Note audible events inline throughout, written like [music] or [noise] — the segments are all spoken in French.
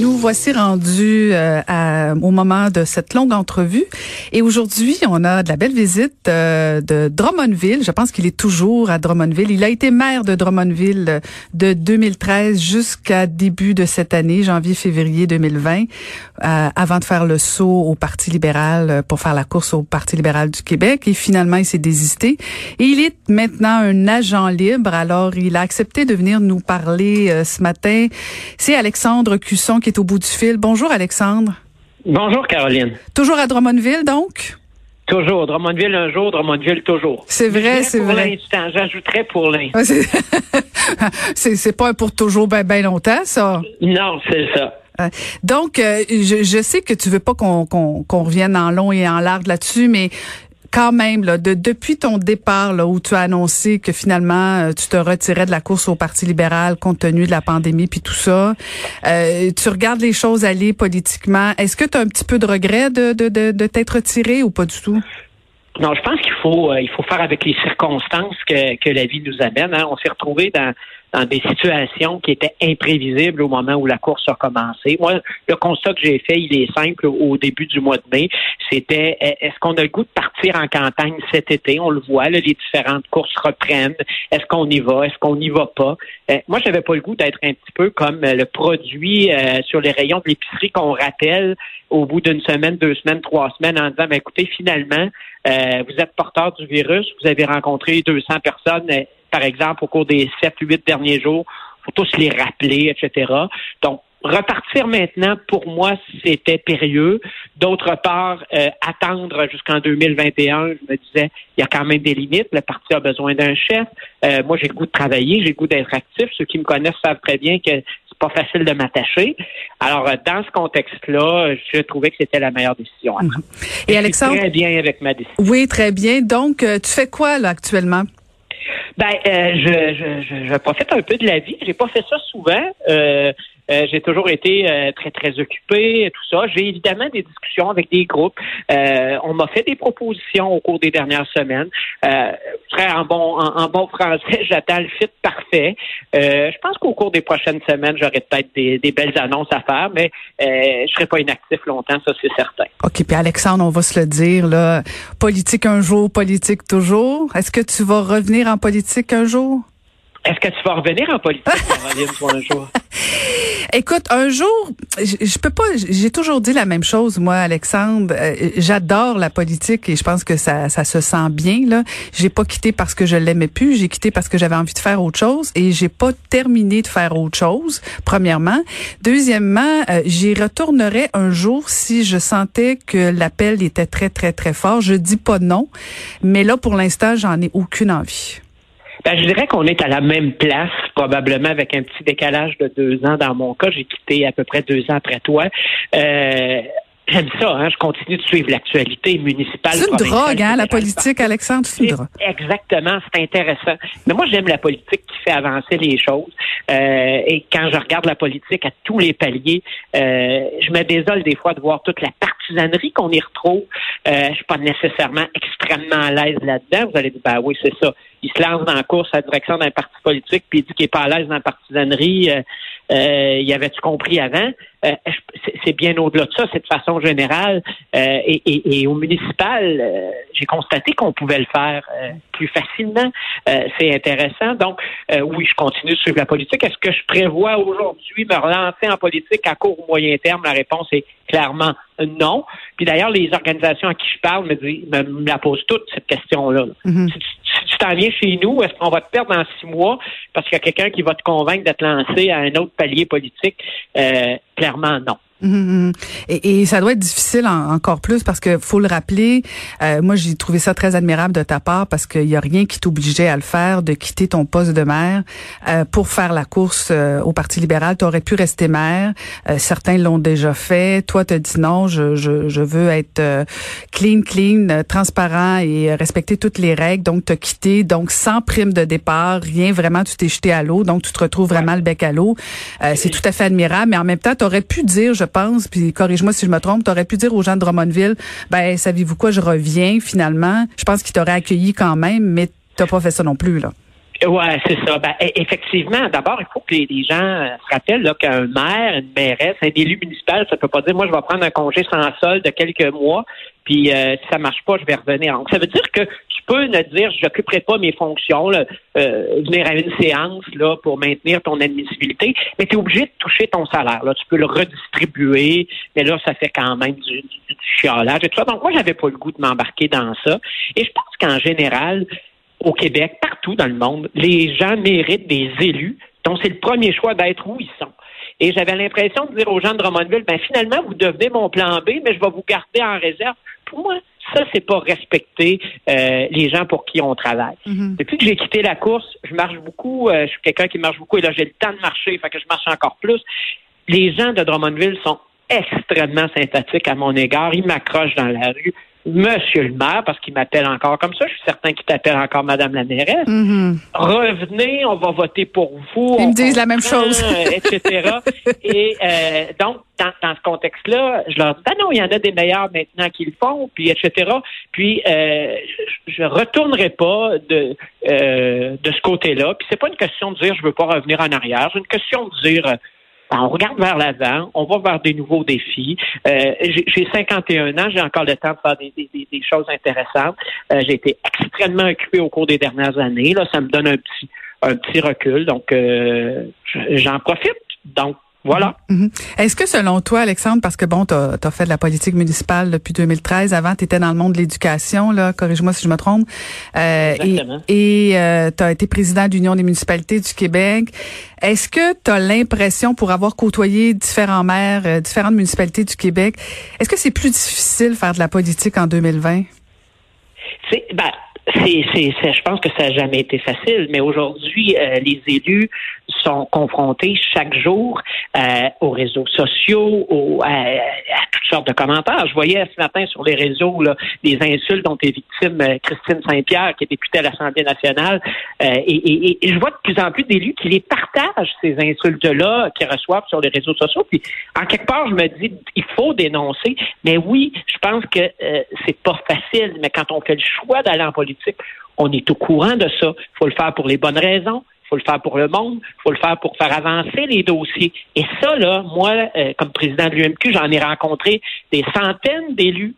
Nous voici rendus euh, au moment de cette longue entrevue. Et aujourd'hui, on a de la belle visite euh, de Drummondville. Je pense qu'il est toujours à Drummondville. Il a été maire de Drummondville de 2013 jusqu'à début de cette année, janvier-février 2020, euh, avant de faire le saut au Parti libéral pour faire la course au Parti libéral du Québec. Et finalement, il s'est désisté. Et il est maintenant un agent libre. Alors, il a accepté de venir nous parler ce matin. C'est Alexandre Cusson qui est au bout du fil. Bonjour Alexandre. Bonjour Caroline. Toujours à Drummondville donc? Toujours. Drummondville un jour, Drummondville toujours. C'est vrai, c'est vrai. Pour l'instant, j'ajouterais pour l'instant. [laughs] c'est pas pour toujours ben, ben longtemps, ça? Non, c'est ça. Donc, euh, je, je, sais que tu veux pas qu'on qu'on revienne en long et en large là-dessus, mais quand même, là, de, depuis ton départ, là, où tu as annoncé que finalement euh, tu te retirais de la course au Parti libéral compte tenu de la pandémie puis tout ça, euh, tu regardes les choses aller politiquement. Est-ce que tu as un petit peu de regret de, de, de, de t'être retiré ou pas du tout? Non, je pense qu'il faut euh, il faut faire avec les circonstances que, que la vie nous amène. Hein. On s'est retrouvé dans dans des situations qui étaient imprévisibles au moment où la course a commencé. Moi, le constat que j'ai fait, il est simple au début du mois de mai. C'était est-ce qu'on a le goût de partir en campagne cet été? On le voit, là, les différentes courses reprennent. Est-ce qu'on y va? Est-ce qu'on n'y va pas? Euh, moi, j'avais pas le goût d'être un petit peu comme euh, le produit euh, sur les rayons de l'épicerie qu'on rappelle au bout d'une semaine, deux semaines, trois semaines en disant, ben, écoutez, finalement, vous êtes porteur du virus, vous avez rencontré 200 personnes par exemple, au cours des sept, huit derniers jours. faut tous les rappeler, etc. Donc, repartir maintenant, pour moi, c'était périlleux. D'autre part, euh, attendre jusqu'en 2021, je me disais, il y a quand même des limites. Le parti a besoin d'un chef. Euh, moi, j'ai le goût de travailler, j'ai le goût d'être actif. Ceux qui me connaissent savent très bien que c'est pas facile de m'attacher. Alors, euh, dans ce contexte-là, je trouvais que c'était la meilleure décision à prendre. Et, Alexandre? Très bien avec ma décision. Oui, très bien. Donc, tu fais quoi, là, actuellement? Ben, euh, je, je, je, profite un peu de la vie. J'ai pas fait ça souvent. Euh, euh, j'ai toujours été très, très occupé, tout ça. J'ai évidemment des discussions avec des groupes. on m'a fait des propositions au cours des dernières semaines. en bon, en, bon français, [laughs] j'attends le fit parfait. je pense qu'au cours des prochaines semaines, j'aurai peut-être des, des, belles annonces à faire, mais je serai pas inactif longtemps, ça c'est certain. OK, puis Alexandre, on va se le dire, là, politique un jour, politique toujours. Est-ce que tu vas revenir en politique un jour? Est-ce que tu vas revenir en politique, [laughs] un jour? Écoute, un jour, je, peux pas. J'ai toujours dit la même chose, moi, Alexandre. Euh, j'adore la politique et je pense que ça, ça se sent bien. Là, j'ai pas quitté parce que je l'aimais plus. J'ai quitté parce que j'avais envie de faire autre chose et j'ai pas terminé de faire autre chose. Premièrement, deuxièmement, euh, j'y retournerais un jour si je sentais que l'appel était très très très fort. Je dis pas non, mais là pour l'instant, j'en ai aucune envie. Ben, je dirais qu'on est à la même place, probablement avec un petit décalage de deux ans. Dans mon cas, j'ai quitté à peu près deux ans après toi. Euh, J'aime ça, hein? je continue de suivre l'actualité municipale. C'est une drogue, hein, la politique, Alexandre, c'est une drogue. Exactement, c'est intéressant. Mais moi, j'aime la politique qui fait avancer les choses. Euh, et quand je regarde la politique à tous les paliers, euh, je me désole des fois de voir toute la qu'on y retrouve. Euh, je suis pas nécessairement extrêmement à l'aise là-dedans. Vous allez dire, ben oui, c'est ça. Il se lance dans la course à la direction d'un parti politique, puis il dit qu'il est pas à l'aise dans la partisanerie. Euh, euh, y avait-tu compris avant? Euh, c'est bien au-delà de ça, c'est de façon générale? Euh, et, au municipal, euh, j'ai constaté qu'on pouvait le faire plus facilement. c'est intéressant. Donc, oui, je continue de suivre la politique. Est-ce que je prévois aujourd'hui me relancer en politique à court ou moyen terme? La réponse est clairement non. Puis d'ailleurs, les organisations à qui je parle me, disent, me, la posent toutes, cette question-là. Mm-hmm t'en viens chez nous, est-ce qu'on va te perdre dans six mois parce qu'il y a quelqu'un qui va te convaincre de te lancer à un autre palier politique? Euh, clairement, non. Mhm. Et, et, ça doit être difficile encore plus parce que faut le rappeler. Euh, moi, j'ai trouvé ça très admirable de ta part parce qu'il y a rien qui t'obligeait à le faire, de quitter ton poste de maire euh, pour faire la course euh, au Parti libéral. Tu aurais pu rester maire. Euh, certains l'ont déjà fait. Toi, tu dit non, je, je, je veux être euh, clean, clean, transparent et respecter toutes les règles. Donc, tu as quitté. Donc, sans prime de départ, rien vraiment, tu t'es jeté à l'eau. Donc, tu te retrouves vraiment le bec à l'eau. c'est tout à fait admirable. Mais en même temps, tu aurais pu dire, je pense, puis corrige-moi si je me trompe, tu aurais pu dire aux gens de Drummondville, ben savez-vous quoi, je reviens finalement? Je pense qu'ils t'auraient accueilli quand même, mais t'as pas fait ça non plus, là. Ouais, c'est ça. Ben, e, effectivement, d'abord, il faut que les, gens se rappellent qu'un maire, une mairesse, un élu municipal, ça peut pas dire moi je vais prendre un congé sans solde de quelques mois, puis euh, si ça marche pas, je vais revenir. Donc, ça veut dire que tu peux ne dire je n'occuperai pas mes fonctions, euh, venir à une séance là pour maintenir ton admissibilité, mais tu es obligé de toucher ton salaire. Là, tu peux le redistribuer, mais là, ça fait quand même du, du, chiolage et tout ça. Donc, moi, j'avais pas le goût de m'embarquer dans ça. Et je pense qu'en général, au Québec, partout dans le monde, les gens méritent des élus dont c'est le premier choix d'être où ils sont. Et j'avais l'impression de dire aux gens de Drummondville, ben finalement, vous devenez mon plan B, mais je vais vous garder en réserve. Pour moi, ça, c'est pas respecter euh, les gens pour qui on travaille. Mm-hmm. Depuis que j'ai quitté la course, je marche beaucoup, euh, je suis quelqu'un qui marche beaucoup et là, j'ai le temps de marcher, fait que je marche encore plus. Les gens de Drummondville sont extrêmement sympathiques à mon égard. Ils m'accrochent dans la rue. Monsieur le maire, parce qu'il m'appelle encore comme ça, je suis certain qu'il t'appelle encore Madame la mairesse. Mm-hmm. Revenez, on va voter pour vous. Ils me disent la même chose. [laughs] etc. Et euh, donc, dans, dans ce contexte-là, je leur dis, ben non, il y en a des meilleurs maintenant qui le font, puis etc. Puis, euh, je retournerai pas de euh, de ce côté-là. Puis, c'est pas une question de dire, je veux pas revenir en arrière. C'est une question de dire, on regarde vers l'avant, on va vers des nouveaux défis. Euh, j'ai 51 ans, j'ai encore le temps de faire des, choses intéressantes. Euh, j'ai été extrêmement occupé au cours des dernières années. Là, ça me donne un petit un petit recul, donc euh, j'en profite. Donc voilà. Mhm. Est-ce que selon toi, Alexandre, parce que bon, tu as, fait de la politique municipale depuis 2013, avant tu étais dans le monde de l'éducation, là, corrige-moi si je me trompe, euh, et euh, tu as été président de l'Union des municipalités du Québec. Est-ce que tu as l'impression, pour avoir côtoyé différents maires, euh, différentes municipalités du Québec, est-ce que c'est plus difficile de faire de la politique en 2020? C'est, ben, c'est, c'est, je pense que ça n'a jamais été facile, mais aujourd'hui, euh, les élus sont confrontés chaque jour euh, aux réseaux sociaux, aux, à, toutes sortes de commentaires. Je voyais ce matin sur les réseaux là, des insultes dont est victime euh, Christine Saint-Pierre, qui est députée à l'Assemblée nationale, et, et, je vois de plus en plus d'élus qui les partagent, ces insultes-là, qu'ils reçoivent sur les réseaux sociaux. Puis, en quelque part, je me dis, il faut dénoncer, mais oui, je pense que c'est pas facile, mais quand on fait le choix d'aller en politique, on est au courant de ça. Il faut le faire pour les bonnes raisons. Il faut le faire pour le monde, il faut le faire pour faire avancer les dossiers. Et ça, là, moi, euh, comme président de l'UMQ, j'en ai rencontré des centaines d'élus.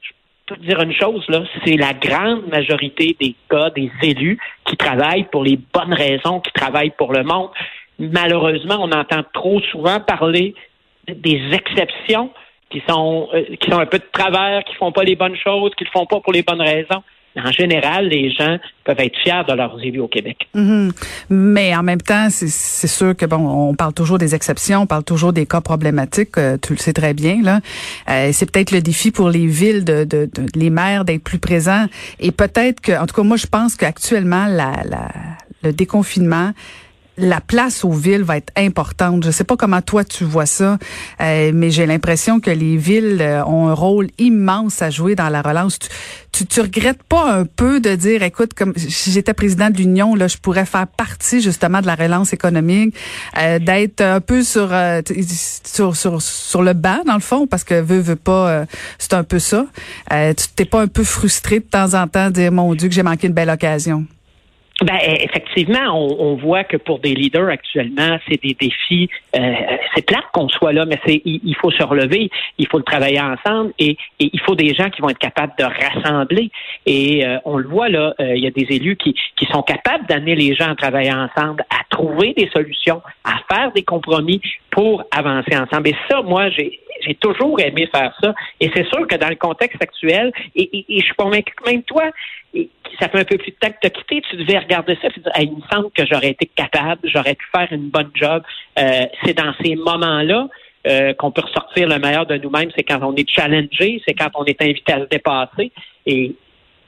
Je peux te dire une chose, là, c'est la grande majorité des cas, des élus qui travaillent pour les bonnes raisons, qui travaillent pour le monde. Malheureusement, on entend trop souvent parler des exceptions qui sont euh, qui sont un peu de travers, qui font pas les bonnes choses, qui le font pas pour les bonnes raisons en général, les gens peuvent être fiers de leurs élus au Québec. Mhm. Mais en même temps, c'est sûr que bon, on parle toujours des exceptions, on parle toujours des cas problématiques. Euh, tu le sais très bien là. Euh, c'est peut-être le défi pour les villes, de, de, de les maires d'être plus présents. Et peut-être que, en tout cas, moi, je pense qu'actuellement, la, la, le déconfinement la place aux villes va être importante. Je sais pas comment toi tu vois ça, euh, mais j'ai l'impression que les villes euh, ont un rôle immense à jouer dans la relance. Tu, tu, regrettes pas un peu de dire, écoute, comme si j'étais président de l'Union, là, je pourrais faire partie justement de la relance économique, euh, d'être un peu sur, sur, sur sur le bas dans le fond, parce que veut veut pas, c'est un peu ça. tu t'es pas un peu frustré de temps en temps de dire, mon Dieu, que j'ai manqué une belle occasion? Ben, effectivement, on, voit que pour des leaders actuellement, c'est des défis. Euh, c'est plate qu'on soit là, mais c'est il, faut se relever, il faut le travailler ensemble et, il faut des gens qui vont être capables de rassembler. Et euh, on le voit là, euh, il y a des élus qui, qui sont capables d'amener les gens à travailler ensemble, à trouver des solutions, à faire des compromis pour avancer ensemble. Et ça, moi, j'ai j'ai toujours aimé faire ça. Et c'est sûr que dans le contexte actuel, et, je suis convaincu que même toi, ça fait un peu plus de temps que tu as quitté, tu devais regarder ça et dire, il me semble que j'aurais été capable, j'aurais pu faire une bonne job. Euh, c'est dans ces moments-là euh, qu'on peut ressortir le meilleur de nous-mêmes, c'est quand on est challengé, c'est quand on est invité à se dépasser. Et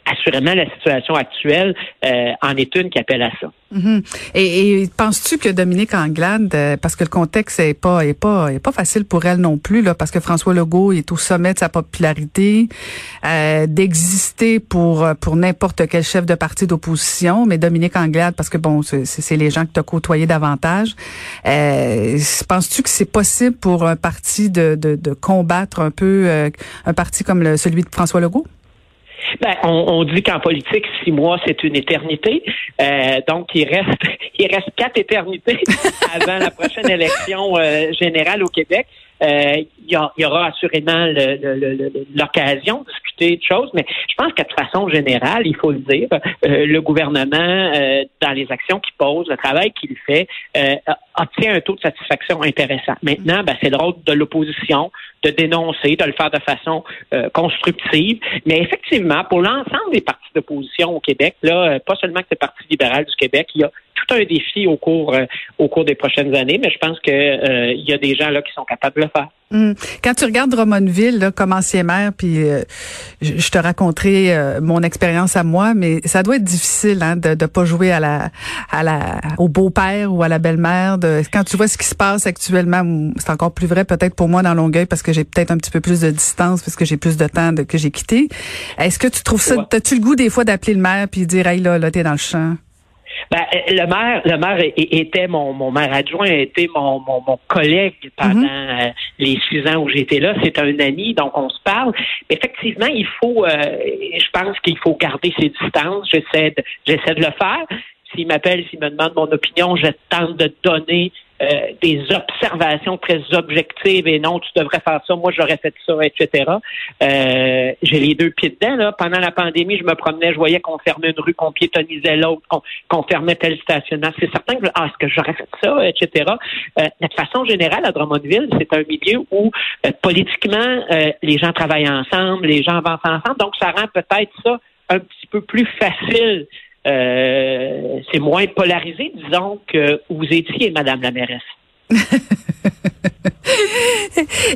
assurément, la situation actuelle euh, en est une qui appelle à ça. Mhm. Et, penses-tu que Dominique Anglade, euh, parce que le contexte est pas est pas est pas facile pour elle non plus parce que François Legault est au sommet de sa popularité, euh, d'exister pour pour n'importe quel chef de parti d'opposition, mais Dominique Anglade, parce que bon, c'est les gens que tu as côtoyés davantage. Penses-tu que c'est possible pour un parti de, de, de combattre un peu un parti comme le, celui de François Legault? Ben, on, dit qu'en politique, six mois, c'est une éternité. Euh, donc, il reste, [laughs] il reste quatre éternités [laughs] avant la prochaine élection euh, générale au Québec. Euh, il y, aura assurément l'occasion de discuter de choses, mais je pense que de façon générale, il faut le dire, le gouvernement, dans les actions qu'il pose, le travail qu'il fait, obtient un taux de satisfaction intéressant. Maintenant, ben, c'est le rôle de l'opposition de dénoncer, de le faire de façon constructive. Mais effectivement, pour l'ensemble des partis d'opposition au Québec, là, pas seulement que le Parti libéral du Québec, il y a tout un défi au cours euh, au cours des prochaines années, mais je pense que euh, y a des gens là qui sont capables de le faire. Hum. Quand tu regardes Drummondville là, comme ancien maire, puis euh, je, te raconterai mon expérience à moi, mais ça doit être difficile hein, de ne pas jouer à la à la au beau-père ou à la belle-mère. Quand tu vois ce qui se passe actuellement, c'est encore plus vrai peut-être pour moi dans Longueuil parce que j'ai peut-être un petit peu plus de distance parce que j'ai plus de temps de, que j'ai quitté. Est-ce que tu trouves ça, as-tu le goût des fois d'appeler le maire puis dire hey là là t'es dans le champ? Ben, le maire, le maire était mon, mon maire adjoint, était mon, mon, mon collègue pendant mhm. euh, les six ans où j'étais là. C'est un ami, donc on se parle. effectivement, il faut, euh, je pense qu'il faut garder ses distances. J'essaie de, j'essaie de le faire. S'il m'appelle, s'il me demande mon opinion, je tente de donner euh, des observations très objectives et non, tu devrais faire ça, moi j'aurais fait ça, etc. Euh, j'ai les deux pieds dedans. Là. Pendant la pandémie, je me promenais, je voyais qu'on fermait une rue, qu'on piétonisait l'autre, qu'on fermait tel stationnement. C'est certain que ah, est-ce que j'aurais fait ça, etc. Euh, de façon générale, à Drummondville, c'est un milieu où euh, politiquement, les gens travaillent ensemble, les gens avancent ensemble, donc ça rend peut-être ça un petit peu plus facile euh, c'est moins polarisé, disons, que vous étiez, Madame la mairesse. [laughs]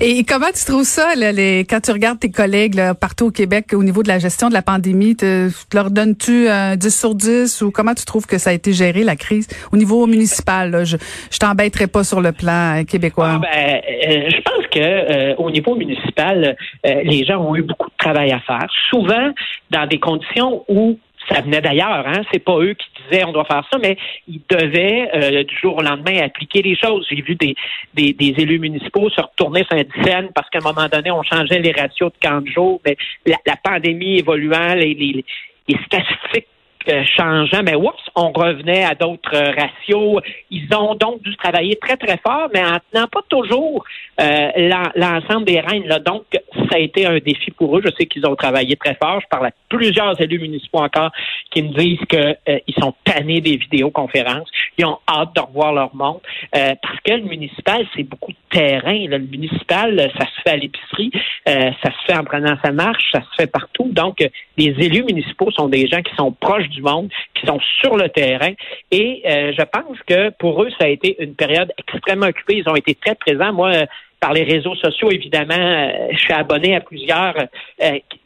Et comment tu trouves ça, les, quand tu regardes tes collègues partout au Québec au niveau de la gestion de la pandémie, te, leur donnes-tu un 10 sur 10 ou comment tu trouves que ça a été géré, la crise, au niveau municipal? je je t'embêterai pas sur le plan euh, québécois. Ah, ben, euh, je pense que au niveau municipal, les gens ont eu beaucoup de travail à faire, souvent dans des conditions où ça venait d'ailleurs, hein? C'est pas eux qui disaient on doit faire ça, mais ils devaient euh, du jour au lendemain appliquer les choses. J'ai vu des, des, élus municipaux se retourner sur un parce qu'à un moment donné, on changeait les ratios de 40 jours, mais la, pandémie évoluant, les, les, les statistiques changeant, mais oups, on revenait à d'autres euh, ratios. Ils ont donc dû travailler très, très fort, mais en tenant pas toujours euh, l'ensemble des règnes. Là. Donc, ça a été un défi pour eux. Je sais qu'ils ont travaillé très fort. Je parle à plusieurs élus municipaux encore qui me disent qu'ils sont tannés des vidéoconférences. Ils ont hâte de revoir leur monde. parce que le municipal, c'est beaucoup de terrain. Le municipal, ça se fait à l'épicerie, ça se fait en prenant sa marche, ça se fait partout. Donc, les élus municipaux sont des gens qui sont proches du monde, qui sont sur le terrain. Et euh, je pense que pour eux, ça a été une période extrêmement occupée. Ils ont été très présents. Moi, euh, par les réseaux sociaux, évidemment, euh, je suis abonné à plusieurs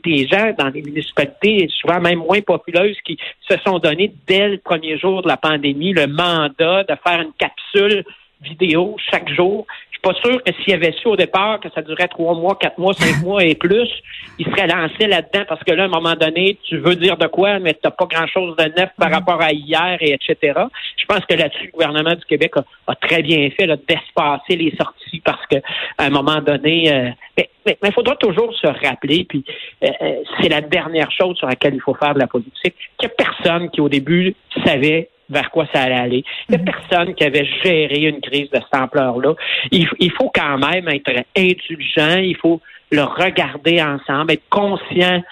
des gens dans les municipalités, souvent même moins populeuses, qui se sont donnés dès le premier jour de la pandémie le mandat de faire une capsule vidéo chaque jour pas sûr que s'il y avait su au départ que ça durait trois mois, quatre mois, cinq [laughs] mois et plus, il serait lancé là-dedans parce que là, à un moment donné, tu veux dire de quoi, mais tu n'as pas grand-chose de neuf par mm-hmm. rapport à hier et etc. Je pense que là-dessus, le gouvernement du Québec a, très bien fait d'espacer les sorties parce que à un moment donné, euh, mais il faudra toujours se rappeler, puis euh, euh, c'est la dernière chose sur laquelle il faut faire de la politique, qu'il n'y a personne qui au début savait vers quoi ça allait aller. Il n'y a mhm. personne qui avait géré une crise de cette ampleur-là. Il, faut quand même être indulgent, il faut le regarder ensemble, être conscient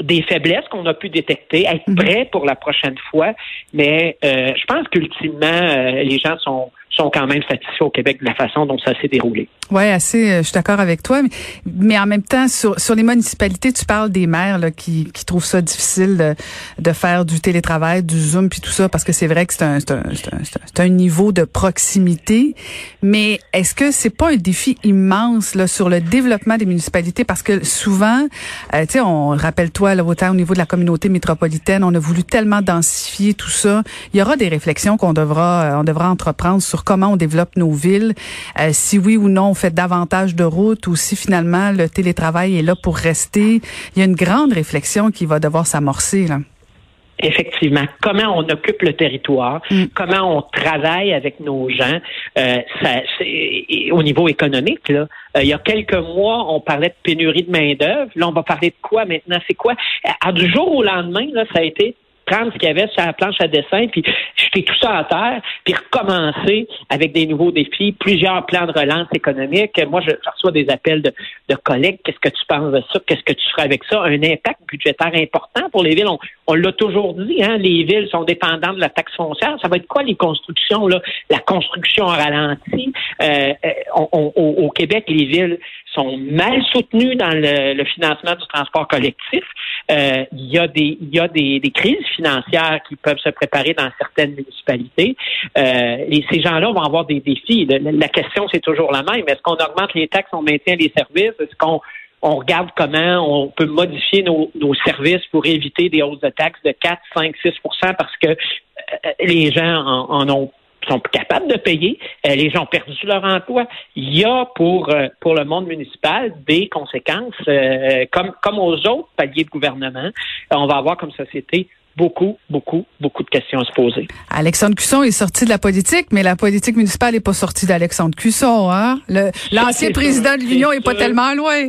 des faiblesses qu'on a pu détecter, être mhm. prêt pour la prochaine fois. Mais euh, je pense qu'ultimement, euh, les gens sont, sont quand même satisfaits au Québec de la façon dont ça s'est déroulé. Oui, assez, euh, je suis d'accord avec toi. Mais, en même temps, sur, sur les municipalités, tu parles des maires là, qui, qui trouvent ça difficile de, de faire du télétravail, du Zoom, puis tout ça, parce que c'est vrai que c'est un, un, un, un, niveau de proximité. Mais est-ce que c'est pas un défi immense là, sur le développement des municipalités? Parce que souvent, euh, tu sais, on rappelle-toi, autant au niveau de la communauté métropolitaine, on a voulu tellement densifier tout ça. Il y aura des réflexions qu'on devra, euh, on devra entreprendre sur comment on développe nos villes, euh, si oui ou non fait davantage de routes ou si finalement le télétravail est là pour rester. Il y a une grande réflexion qui va devoir s'amorcer. Là effectivement, comment on occupe le territoire, mm. comment on travaille avec nos gens, euh, ça, au niveau économique. Là, euh, il y a quelques mois, on parlait de pénurie de main d'œuvre. Là, on va parler de quoi maintenant? C'est quoi? À, Du jour au lendemain, là, ça a été prendre ce qu'il y avait sur la planche à dessin, puis jeter tout ça à terre, puis recommencer avec des nouveaux défis, plusieurs plans de relance économique. Moi, je, reçois des appels de, de collègues. Qu'est-ce que tu penses de ça? Qu'est-ce que tu feras avec ça? Un impact budgétaire important pour les villes. On, l'a toujours dit, hein? les villes sont dépendantes de la taxe foncière. Ça va être quoi les constructions? Là? La construction a ralenti. Euh, euh au Québec, les villes sont mal soutenues dans le, le financement du transport collectif. Euh, il y a des il y a des, des, crises financières qui peuvent se préparer dans certaines municipalités. Euh, et ces gens-là vont avoir des défis. La, question c'est toujours la même. Est-ce qu'on augmente les taxes, on maintient les services? Est-ce qu'on on regarde comment on peut modifier nos, nos, services pour éviter des hausses de taxes de 4, 5, 6% parce que euh, les gens en, en ont sont capables de payer. Euh, les gens ont perdu leur emploi. Il y a pour euh, pour le monde municipal des conséquences, euh, comme comme aux autres paliers de gouvernement. on va avoir comme société beaucoup, beaucoup, beaucoup de questions à se poser. Alexandre Cusson est sorti de la politique, mais la politique municipale n'est pas sortie d'Alexandre Cusson. Hein? [laughs] L'ancien président de l'Union est pas tellement loin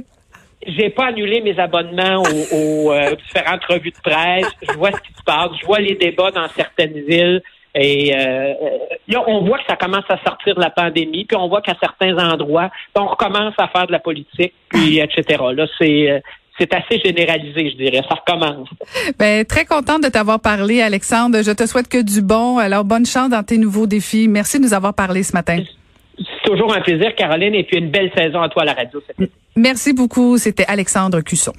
j'ai pas annulé mes abonnements aux, [laughs] différentes revues de presse. Je vois ce qui se passe. Je vois les débats dans certaines villes. Et euh, là, on voit que ça commence à sortir de la pandémie, puis on voit qu'à certains endroits, on recommence à faire de la politique, puis etc. Là, c'est euh, c'est assez généralisé, je dirais. Ça recommence. Ben, très contente de t'avoir parlé, Alexandre. Je te souhaite que du bon. Alors, bonne chance dans tes nouveaux défis. Merci de nous avoir parlé ce matin. C'est toujours un plaisir, Caroline, et puis une belle saison à toi à la radio. Merci beaucoup. C'était Alexandre Cusson.